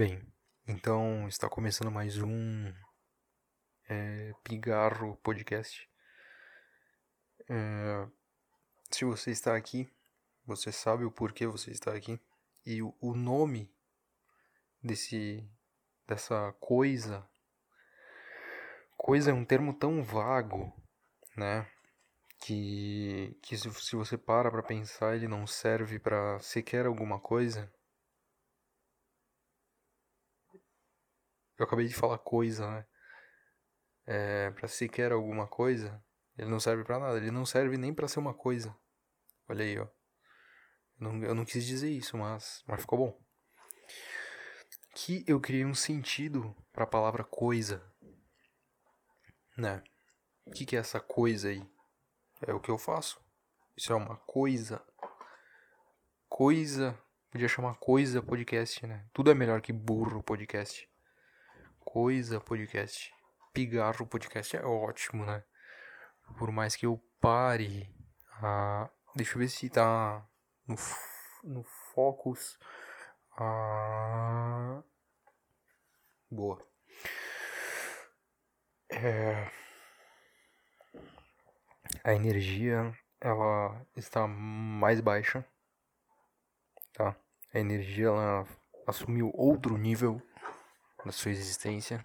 Bem, então está começando mais um é, Pigarro Podcast. É, se você está aqui, você sabe o porquê você está aqui e o, o nome desse dessa coisa. Coisa é um termo tão vago, né? Que, que se, se você para para pensar, ele não serve para sequer alguma coisa. Eu acabei de falar coisa, né? É, para sequer alguma coisa, ele não serve para nada. Ele não serve nem para ser uma coisa. Olha aí, ó. Eu não, eu não quis dizer isso, mas, mas ficou bom. Que eu criei um sentido para a palavra coisa. Né? O que, que é essa coisa aí? É o que eu faço. Isso é uma coisa. Coisa. Podia chamar coisa podcast, né? Tudo é melhor que burro podcast. Coisa podcast. Pigarro podcast é ótimo, né? Por mais que eu pare. Ah, deixa eu ver se tá no, no Focus. Ah, boa. É, a energia ela está mais baixa, tá? A energia ela assumiu outro nível na sua existência,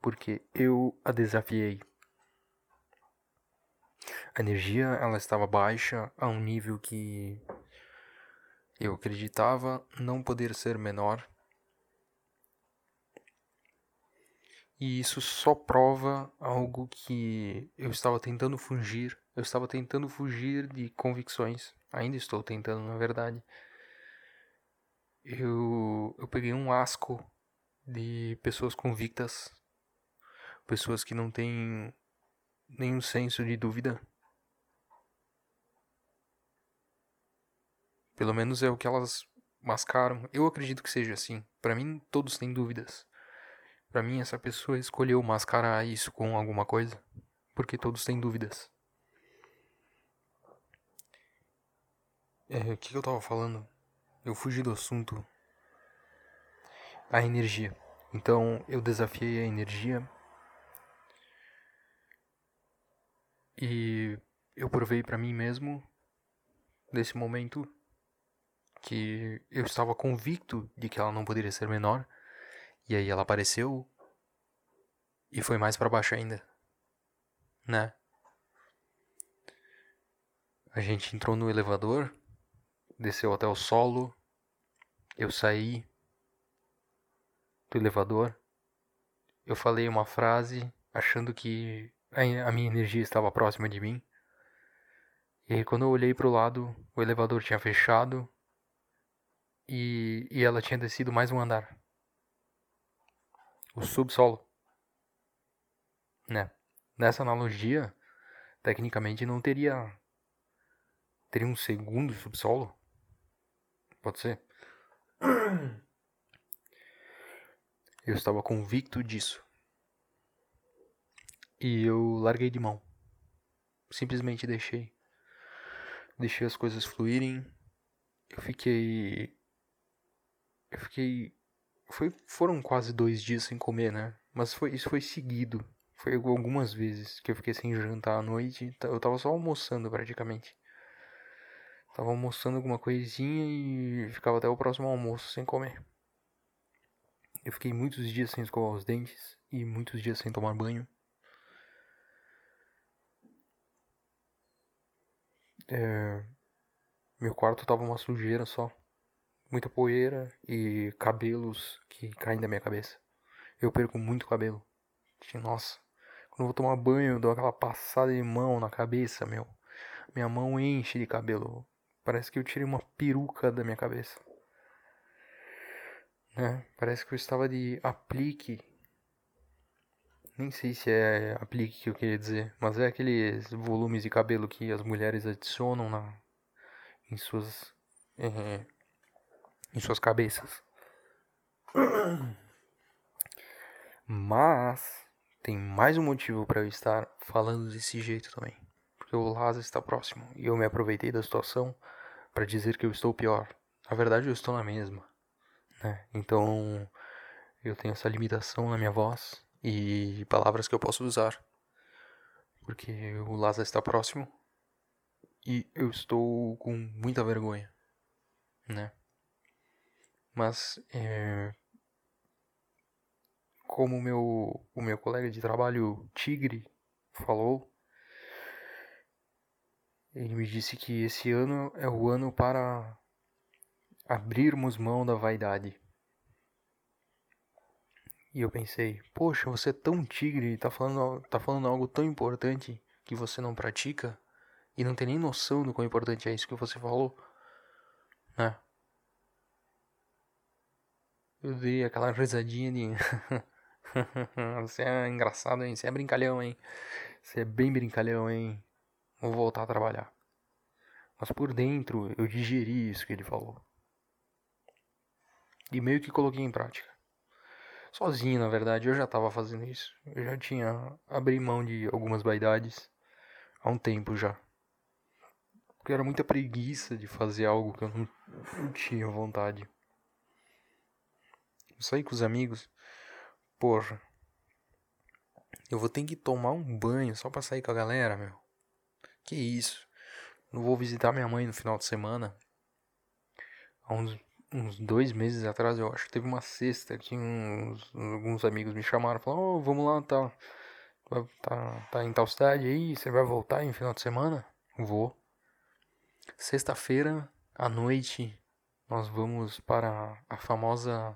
porque eu a desafiei. A energia ela estava baixa a um nível que eu acreditava não poder ser menor. E isso só prova algo que eu estava tentando fugir. Eu estava tentando fugir de convicções. Ainda estou tentando, na verdade eu, eu peguei um asco de pessoas convictas, pessoas que não têm nenhum senso de dúvida. Pelo menos é o que elas mascaram. Eu acredito que seja assim. Para mim, todos têm dúvidas. Para mim, essa pessoa escolheu mascarar isso com alguma coisa, porque todos têm dúvidas. É, o que, que eu tava falando? Eu fugi do assunto. A energia. Então eu desafiei a energia. E eu provei para mim mesmo nesse momento que eu estava convicto de que ela não poderia ser menor. E aí ela apareceu e foi mais para baixo ainda, né? A gente entrou no elevador, desceu até o solo, eu saí do elevador. Eu falei uma frase achando que a minha energia estava próxima de mim. E quando eu olhei para o lado, o elevador tinha fechado e, e ela tinha descido mais um andar. O subsolo. Né? Nessa analogia, tecnicamente não teria teria um segundo subsolo? Pode ser? Eu estava convicto disso. E eu larguei de mão. Simplesmente deixei. Deixei as coisas fluírem. Eu fiquei. Eu fiquei. Foi, foram quase dois dias sem comer, né? Mas foi, isso foi seguido. Foi algumas vezes que eu fiquei sem jantar à noite. Eu tava só almoçando praticamente. Tava almoçando alguma coisinha e ficava até o próximo almoço sem comer. Eu fiquei muitos dias sem escovar os dentes e muitos dias sem tomar banho. É... Meu quarto tava uma sujeira só. Muita poeira e cabelos que caem da minha cabeça. Eu perco muito cabelo. Nossa, quando eu vou tomar banho, eu dou aquela passada de mão na cabeça, meu. Minha mão enche de cabelo. Parece que eu tirei uma peruca da minha cabeça. Né? Parece que eu estava de aplique. Nem sei se é aplique que eu queria dizer, mas é aqueles volumes de cabelo que as mulheres adicionam na, em suas é, em suas cabeças. Mas tem mais um motivo para eu estar falando desse jeito também, porque o Lázaro está próximo e eu me aproveitei da situação para dizer que eu estou pior. Na verdade, eu estou na mesma, né? Então eu tenho essa limitação na minha voz e palavras que eu posso usar. Porque o Lázaro está próximo e eu estou com muita vergonha, né? Mas é, como meu, o meu colega de trabalho Tigre falou, ele me disse que esse ano é o ano para abrirmos mão da vaidade. E eu pensei, poxa, você é tão tigre, tá falando, tá falando algo tão importante que você não pratica e não tem nem noção do quão importante é isso que você falou, né? Eu dei aquela risadinha de. você é engraçado, hein? Você é brincalhão, hein? Você é bem brincalhão, hein? Vou voltar a trabalhar. Mas por dentro eu digeri isso que ele falou. E meio que coloquei em prática. Sozinho, na verdade, eu já estava fazendo isso. Eu já tinha abri mão de algumas vaidades há um tempo já. Porque era muita preguiça de fazer algo que eu não, não tinha vontade. Sair com os amigos, porra. Eu vou ter que tomar um banho só pra sair com a galera, meu. Que isso? Não vou visitar minha mãe no final de semana. Há uns uns dois meses atrás, eu acho teve uma sexta que uns, alguns amigos me chamaram, falaram, oh, vamos lá, tá, tá, tá em tal cidade aí, você vai voltar em final de semana? Vou. Sexta-feira, à noite, nós vamos para a famosa,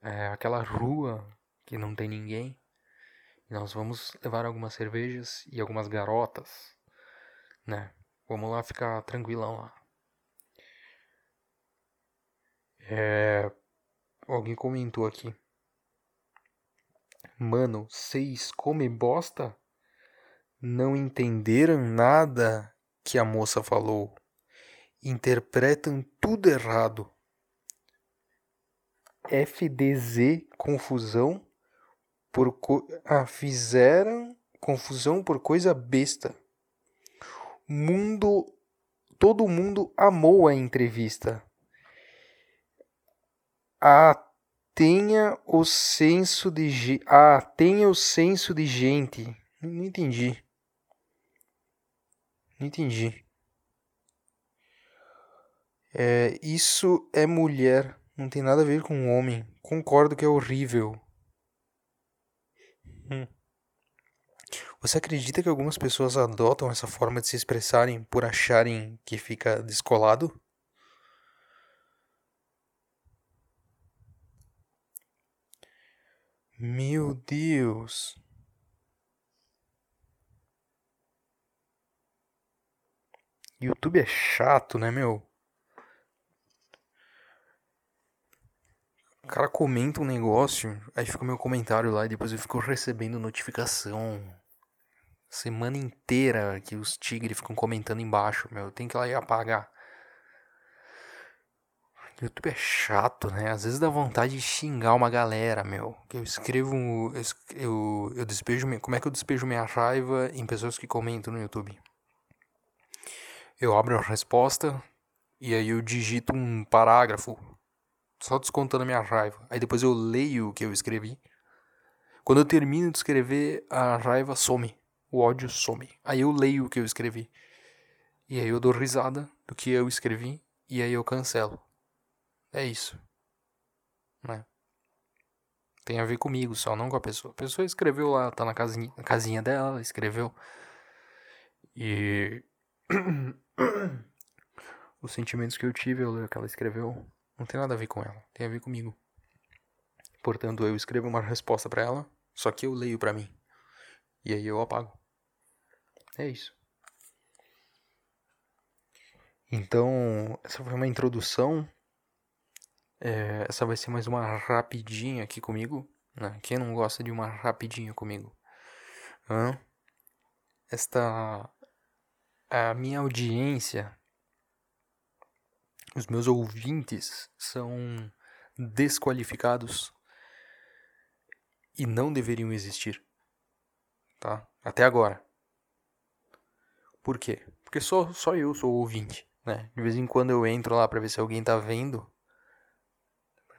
é, aquela rua que não tem ninguém. E nós vamos levar algumas cervejas e algumas garotas, né? Vamos lá ficar tranquilão lá. É... Alguém comentou aqui. Mano, vocês comem bosta? Não entenderam nada que a moça falou. Interpretam tudo errado. FDZ confusão por co... ah, fizeram confusão por coisa besta. Mundo todo mundo amou a entrevista. Ah, tenha o senso de Ah, tenha o senso de gente. Não entendi. Não entendi. É, isso é mulher. Não tem nada a ver com homem. Concordo que é horrível. Hum. Você acredita que algumas pessoas adotam essa forma de se expressarem por acharem que fica descolado? Meu Deus. YouTube é chato, né, meu? O cara comenta um negócio, aí fica o meu comentário lá e depois eu fico recebendo notificação. Semana inteira que os tigres ficam comentando embaixo, meu. Eu tenho que ir lá e apagar. YouTube é chato, né? Às vezes dá vontade de xingar uma galera, meu. Eu escrevo. Eu, eu despejo. Como é que eu despejo minha raiva em pessoas que comentam no YouTube? Eu abro a resposta e aí eu digito um parágrafo só descontando a minha raiva. Aí depois eu leio o que eu escrevi. Quando eu termino de escrever, a raiva some. O ódio some. Aí eu leio o que eu escrevi. E aí eu dou risada do que eu escrevi. E aí eu cancelo. É isso. Né? Tem a ver comigo só, não com a pessoa. A pessoa escreveu lá, tá na casinha, na casinha dela, escreveu. E. Os sentimentos que eu tive, o que ela escreveu, não tem nada a ver com ela, tem a ver comigo. Portanto, eu escrevo uma resposta para ela, só que eu leio para mim. E aí eu apago. É isso. Então, essa foi uma introdução é, essa vai ser mais uma rapidinha aqui comigo. Né? Quem não gosta de uma rapidinha comigo? Hã? Esta. A minha audiência. Os meus ouvintes são desqualificados e não deveriam existir. Tá? Até agora. Por quê? Porque só, só eu sou ouvinte. Né? De vez em quando eu entro lá para ver se alguém tá vendo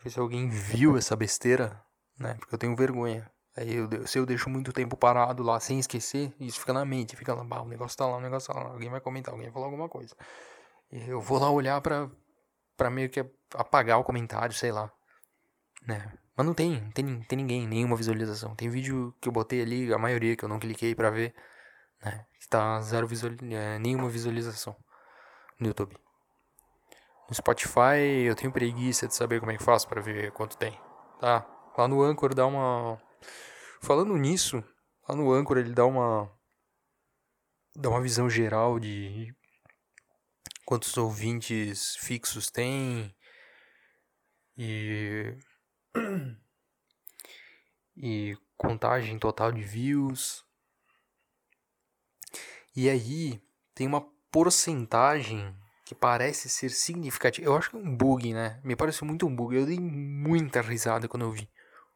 ver se alguém viu essa besteira, né? Porque eu tenho vergonha. Aí eu, se eu deixo muito tempo parado lá sem esquecer, isso fica na mente, fica lá, o negócio tá lá, o negócio tá lá, alguém vai comentar, alguém vai falar alguma coisa. E eu vou lá olhar pra, pra meio que apagar o comentário, sei lá. Né? Mas não tem, tem, tem ninguém, nenhuma visualização. Tem vídeo que eu botei ali, a maioria que eu não cliquei pra ver, né? Que tá zero visual, é, nenhuma visualização no YouTube. No Spotify eu tenho preguiça de saber como é que faço para ver quanto tem, tá? Lá no Anchor dá uma Falando nisso, lá no Anchor ele dá uma dá uma visão geral de quantos ouvintes fixos tem e e contagem total de views. E aí tem uma porcentagem que parece ser significativa. Eu acho que é um bug, né? Me pareceu muito um bug. Eu dei muita risada quando eu vi.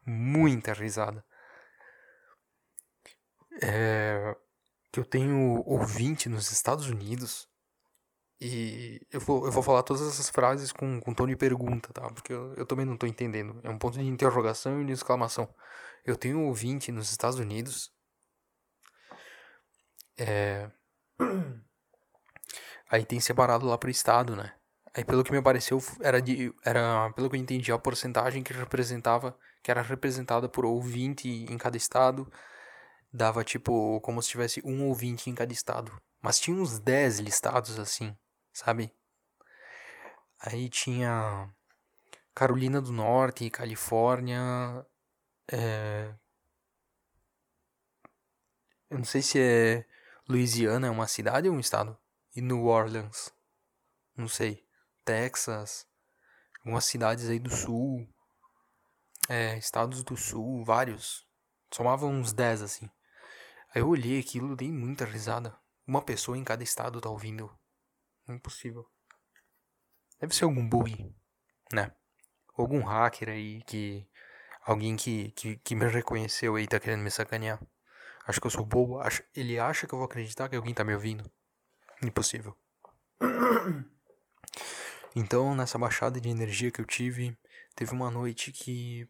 Muita risada. É, que eu tenho ouvinte nos Estados Unidos. E eu vou, eu vou falar todas essas frases com, com tom de pergunta, tá? Porque eu, eu também não estou entendendo. É um ponto de interrogação e de exclamação. Eu tenho ouvinte nos Estados Unidos. É... Aí tem separado lá pro estado, né? Aí pelo que me pareceu era de era pelo que eu entendi a porcentagem que representava que era representada por ouvinte em cada estado dava tipo como se tivesse um ouvinte em cada estado. Mas tinha uns 10 listados assim, sabe? Aí tinha Carolina do Norte, Califórnia, é... eu não sei se é Louisiana é uma cidade ou um estado e New Orleans, não sei, Texas, algumas cidades aí do sul, é, estados do sul, vários, somavam uns 10 assim. Aí eu olhei aquilo, dei muita risada. Uma pessoa em cada estado tá ouvindo. Impossível. Deve ser algum bug, né? Algum hacker aí que. Alguém que, que, que me reconheceu aí tá querendo me sacanear. Acho que eu sou bobo. Acho, ele acha que eu vou acreditar que alguém tá me ouvindo. Impossível. Então, nessa baixada de energia que eu tive, teve uma noite que.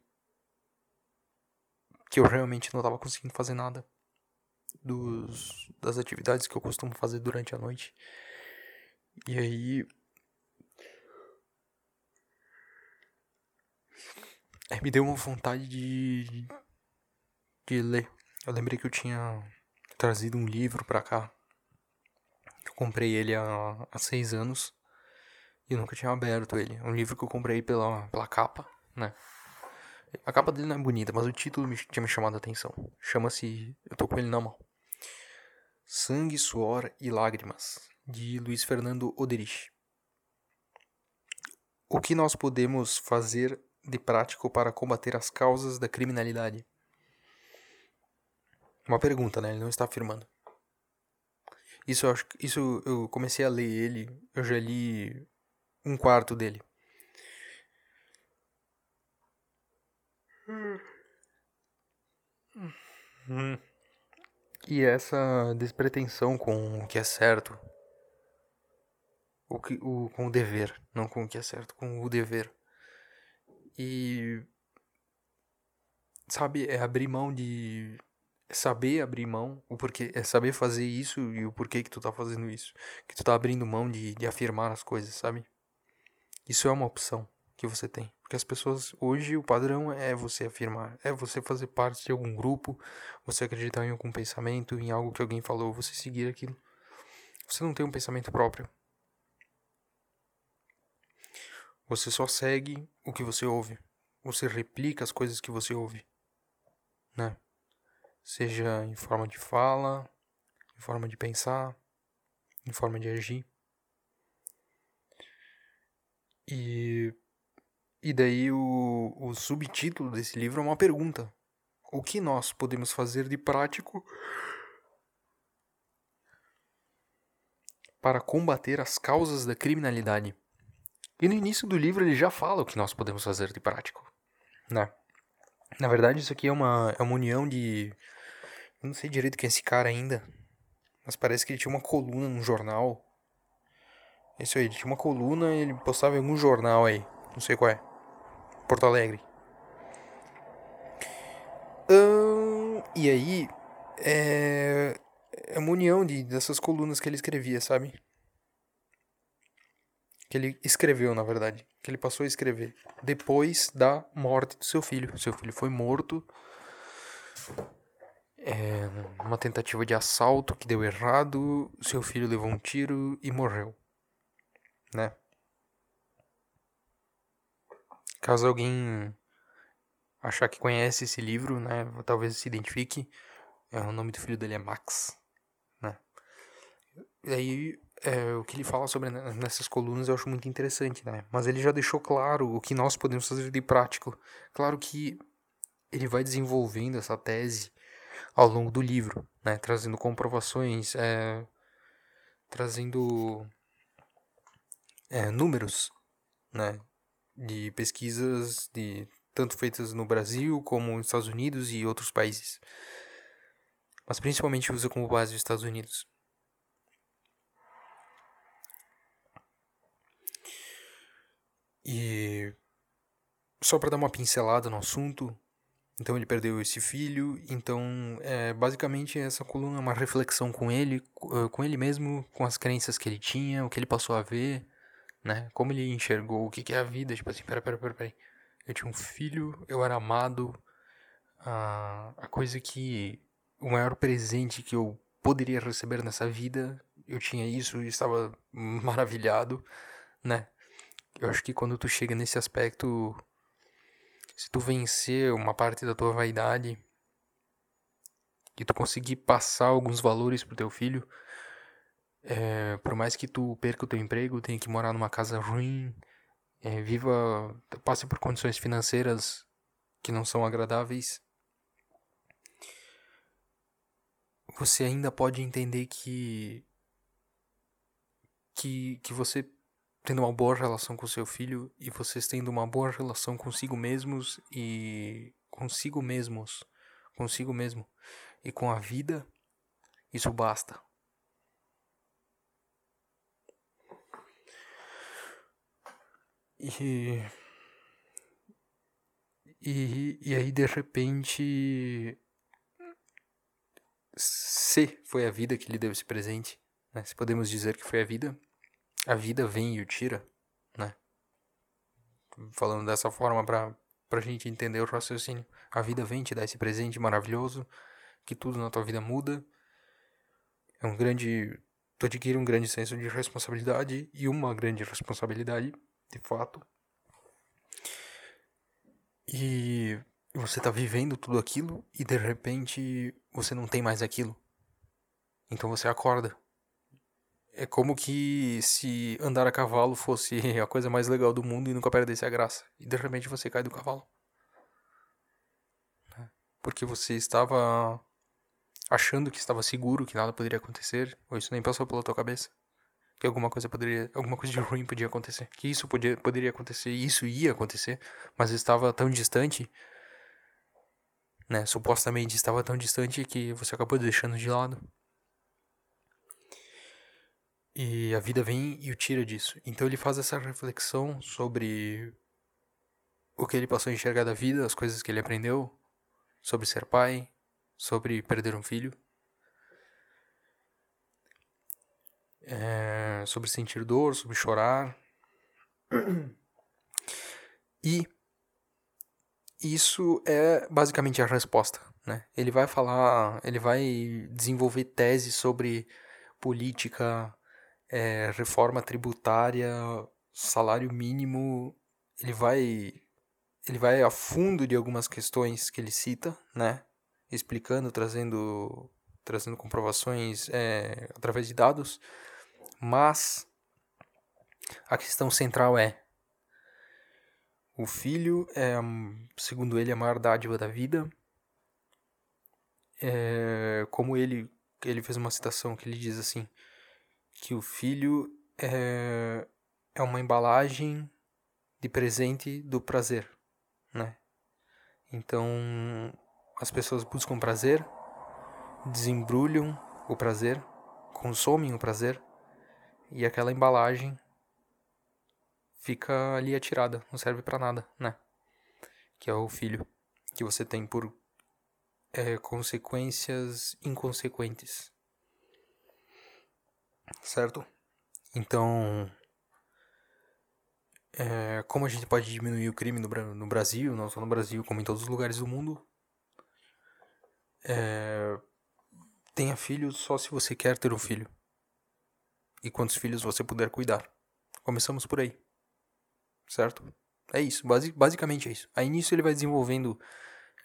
que eu realmente não tava conseguindo fazer nada dos, das atividades que eu costumo fazer durante a noite. E aí. Me deu uma vontade de. de ler. Eu lembrei que eu tinha trazido um livro pra cá. Eu comprei ele há, há seis anos. E nunca tinha aberto ele. É um livro que eu comprei pela, pela capa, né? A capa dele não é bonita, mas o título me, tinha me chamado a atenção. Chama-se. Eu tô com ele na mão. Sangue, Suor e Lágrimas, de Luiz Fernando Oderich. O que nós podemos fazer de prático para combater as causas da criminalidade? Uma pergunta, né? Ele não está afirmando. Isso eu, acho, isso eu comecei a ler ele, eu já li um quarto dele. E essa despretensão com o que é certo. O que, o, com o dever, não com o que é certo, com o dever. E. Sabe, é abrir mão de. É saber abrir mão, o porquê, é saber fazer isso e o porquê que tu tá fazendo isso. Que tu tá abrindo mão de, de afirmar as coisas, sabe? Isso é uma opção que você tem. Porque as pessoas, hoje, o padrão é você afirmar, é você fazer parte de algum grupo, você acreditar em algum pensamento, em algo que alguém falou, você seguir aquilo. Você não tem um pensamento próprio. Você só segue o que você ouve. Você replica as coisas que você ouve. Né? Seja em forma de fala, em forma de pensar, em forma de agir. E e daí o, o subtítulo desse livro é uma pergunta. O que nós podemos fazer de prático para combater as causas da criminalidade? E no início do livro ele já fala o que nós podemos fazer de prático, né? Na verdade isso aqui é uma, é uma união de... Eu não sei direito quem é esse cara ainda, mas parece que ele tinha uma coluna num jornal. Isso aí, ele tinha uma coluna e ele postava em algum jornal aí, não sei qual é. Porto Alegre. Hum, e aí, é, é uma união de, dessas colunas que ele escrevia, sabe? Que ele escreveu, na verdade. Que ele passou a escrever. Depois da morte do seu filho. Seu filho foi morto. É, uma tentativa de assalto que deu errado. Seu filho levou um tiro e morreu. Né? Caso alguém achar que conhece esse livro, né, talvez se identifique, é, o nome do filho dele é Max, né? E aí, é, o que ele fala sobre nessas colunas eu acho muito interessante, né? Mas ele já deixou claro o que nós podemos fazer de prático. Claro que ele vai desenvolvendo essa tese ao longo do livro, né? Trazendo comprovações, é, trazendo é, números, né? De pesquisas de tanto feitas no Brasil como nos Estados Unidos e outros países mas principalmente usa como base os Estados Unidos. E só para dar uma pincelada no assunto, então ele perdeu esse filho, então é, basicamente essa coluna é uma reflexão com ele, eh, com ele mesmo, com as crenças que ele tinha, o que ele passou a ver, né? Como ele enxergou o que é a vida, tipo assim, pera, pera, pera, pera. Eu tinha um filho, eu era amado, a, a coisa que o maior presente que eu poderia receber nessa vida. Eu tinha isso e estava maravilhado, né? Eu acho que quando tu chega nesse aspecto, se tu vencer uma parte da tua vaidade, que tu conseguir passar alguns valores pro teu filho, é, por mais que tu perca o teu emprego, tenha que morar numa casa ruim, é, viva, passe por condições financeiras que não são agradáveis, você ainda pode entender que que que você tendo uma boa relação com seu filho e vocês tendo uma boa relação consigo mesmos e consigo mesmos, consigo mesmo e com a vida, isso basta. E e, e aí de repente se foi a vida que lhe deu esse presente, né? se podemos dizer que foi a vida, a vida vem e o tira, né? Falando dessa forma para a gente entender o raciocínio. A vida vem te dar esse presente maravilhoso, que tudo na tua vida muda. É um grande. Tu adquire um grande senso de responsabilidade e uma grande responsabilidade, de fato. E você está vivendo tudo aquilo e de repente você não tem mais aquilo. Então você acorda. É como que se andar a cavalo fosse a coisa mais legal do mundo e nunca perdesse a graça. E de repente você cai do cavalo. Né? Porque você estava achando que estava seguro, que nada poderia acontecer, ou isso nem passou pela tua cabeça. Que alguma coisa poderia, alguma coisa de ruim podia acontecer, que isso podia, poderia acontecer, isso ia acontecer, mas estava tão distante né? Supostamente estava tão distante que você acabou deixando de lado. E a vida vem e o tira disso. Então ele faz essa reflexão sobre o que ele passou a enxergar da vida, as coisas que ele aprendeu, sobre ser pai, sobre perder um filho, é, sobre sentir dor, sobre chorar. E isso é basicamente a resposta, né? Ele vai falar, ele vai desenvolver teses sobre política, é, reforma tributária, salário mínimo. Ele vai, ele vai a fundo de algumas questões que ele cita, né? Explicando, trazendo, trazendo comprovações é, através de dados, mas a questão central é o filho é, segundo ele, a maior dádiva da vida. É, como ele, ele fez uma citação que ele diz assim, que o filho é, é uma embalagem de presente do prazer, né? Então, as pessoas buscam prazer, desembrulham o prazer, consomem o prazer, e aquela embalagem fica ali atirada, não serve para nada, né? que é o filho que você tem por é, consequências inconsequentes. Certo? Então, é, como a gente pode diminuir o crime no, no, Brasil, não só no Brasil, como em todos os lugares do mundo? É, tenha filhos só se você quer ter um filho. E quantos filhos você puder cuidar. Começamos por aí. Certo? É isso. Basi basicamente é isso. Aí nisso ele vai desenvolvendo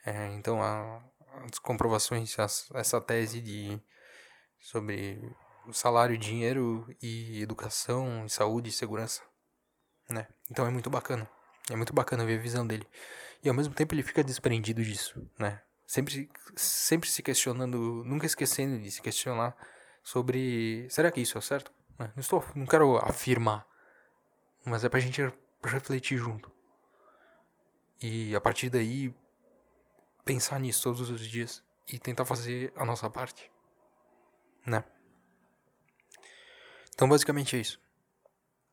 é, então a, as comprovações, as, essa tese de sobre salário, dinheiro e educação, saúde e segurança, né? Então é muito bacana. É muito bacana ver a visão dele. E ao mesmo tempo ele fica desprendido disso, né? Sempre, sempre se questionando, nunca esquecendo de se questionar sobre será que isso é certo? Não estou, não quero afirmar, mas é pra gente refletir junto. E a partir daí pensar nisso todos os dias e tentar fazer a nossa parte, né? Então, basicamente é isso.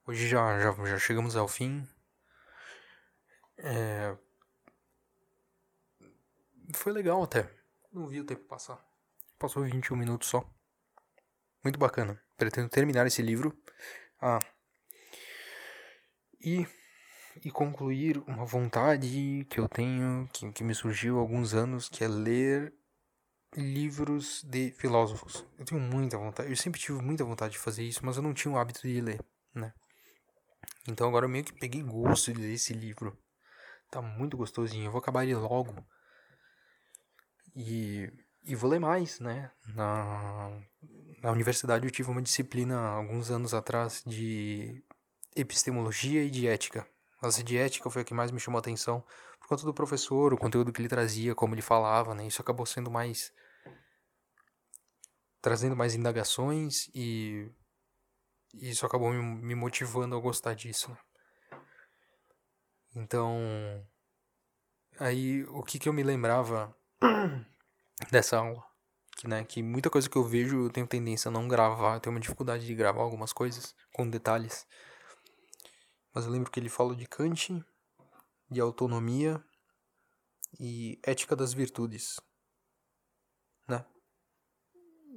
Hoje já, já, já chegamos ao fim. É... Foi legal até. Não vi o tempo passar. Passou 21 minutos só. Muito bacana. Pretendo terminar esse livro. Ah. E, e concluir uma vontade que eu tenho, que, que me surgiu há alguns anos, que é ler livros de filósofos. Eu tenho muita vontade, eu sempre tive muita vontade de fazer isso, mas eu não tinha o hábito de ler, né? Então agora eu meio que peguei gosto de ler esse livro. Tá muito gostosinho. Eu vou acabar ele logo. E, e vou ler mais, né? Na, na universidade eu tive uma disciplina alguns anos atrás de epistemologia e de ética. Mas de ética foi a que mais me chamou a atenção por conta do professor, o conteúdo que ele trazia, como ele falava, né? Isso acabou sendo mais trazendo mais indagações e isso acabou me motivando a gostar disso. Né? Então, aí o que que eu me lembrava dessa aula, que né, que muita coisa que eu vejo eu tenho tendência a não gravar, eu tenho uma dificuldade de gravar algumas coisas com detalhes. Mas eu lembro que ele fala de Kant, de autonomia e ética das virtudes, né?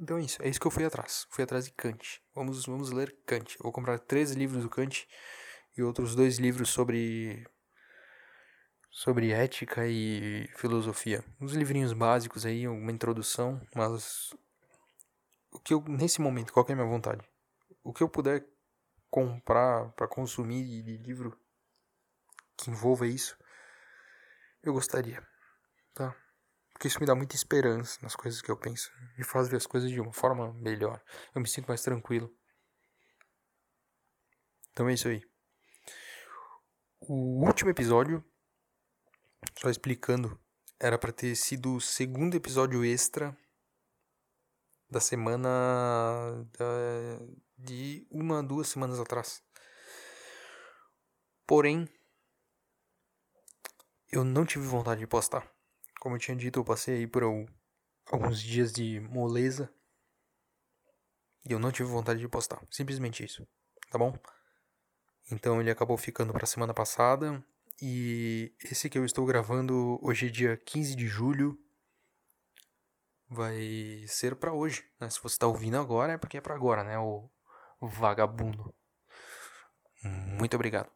Então é isso, é isso que eu fui atrás. Fui atrás de Kant. Vamos, vamos ler Kant. Vou comprar três livros do Kant e outros dois livros sobre sobre ética e filosofia. Uns livrinhos básicos aí, uma introdução, mas o que eu nesse momento, qual é a minha vontade? O que eu puder comprar para consumir de livro que envolva isso, eu gostaria, tá? Porque isso me dá muita esperança nas coisas que eu penso. Me faz ver as coisas de uma forma melhor. Eu me sinto mais tranquilo. Então é isso aí. O último episódio, só explicando, era para ter sido o segundo episódio extra da semana da, de uma, duas semanas atrás. Porém, eu não tive vontade de postar. Como eu tinha dito, eu passei aí por alguns dias de moleza. E eu não tive vontade de postar. Simplesmente isso. Tá bom? Então ele acabou ficando para semana passada. E esse que eu estou gravando hoje é dia 15 de julho. Vai ser para hoje. Né? Se você está ouvindo agora, é porque é para agora, né? O vagabundo. Muito obrigado.